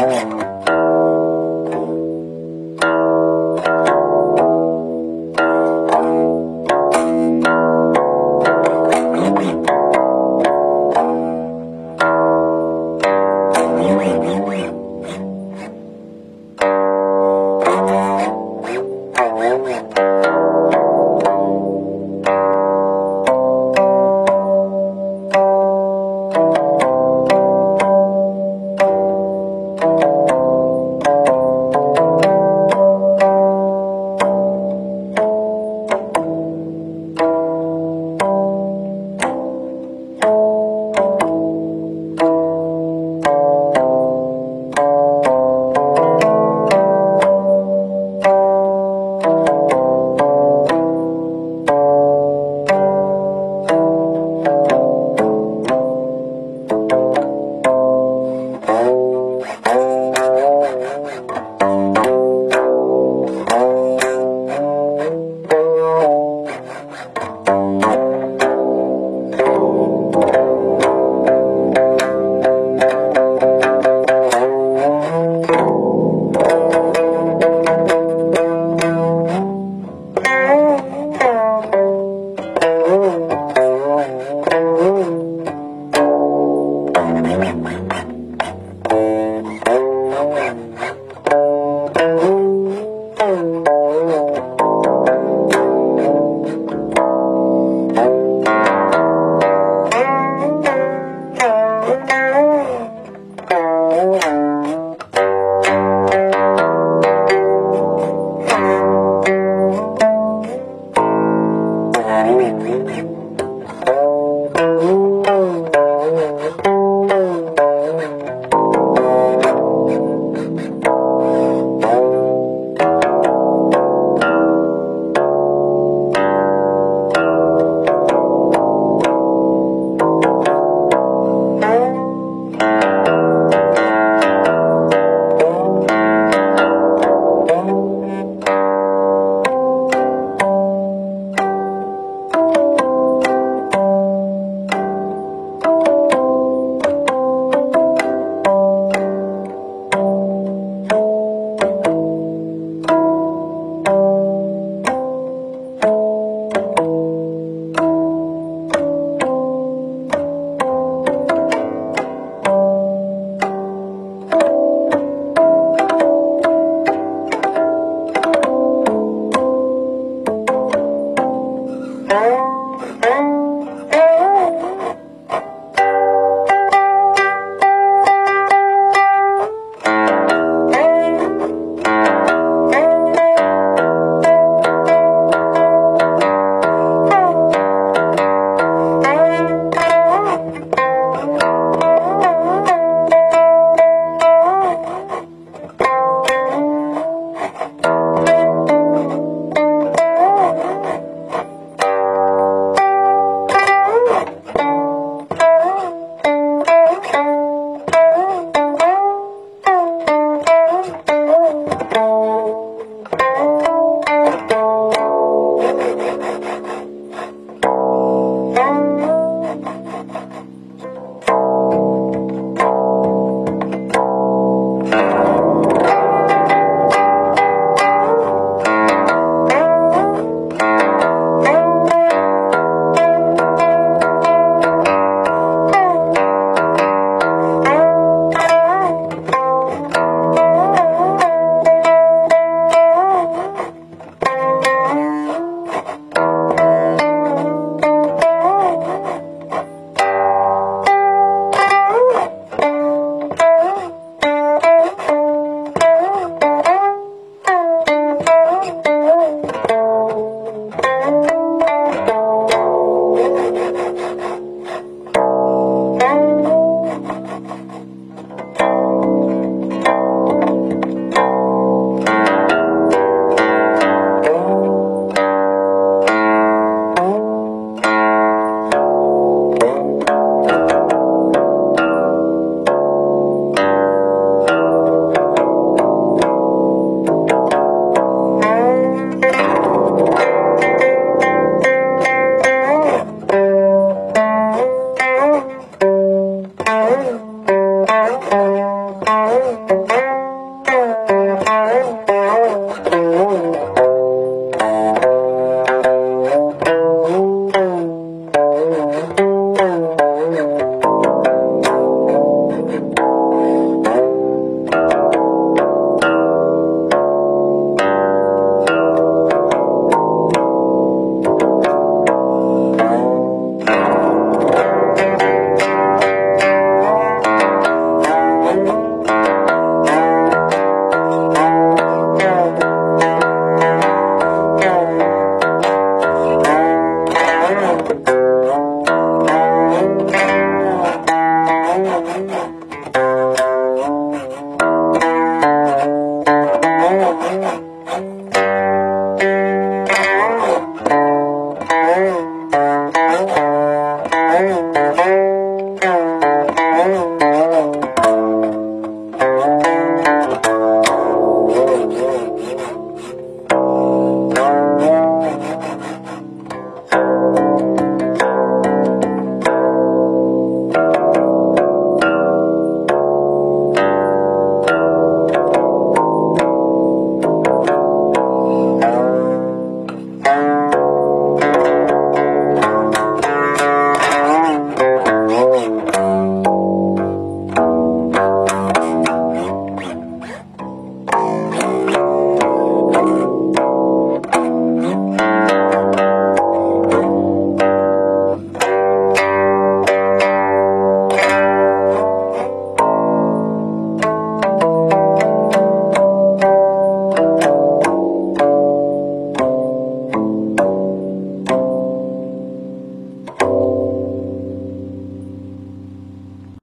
Música Oui, oui.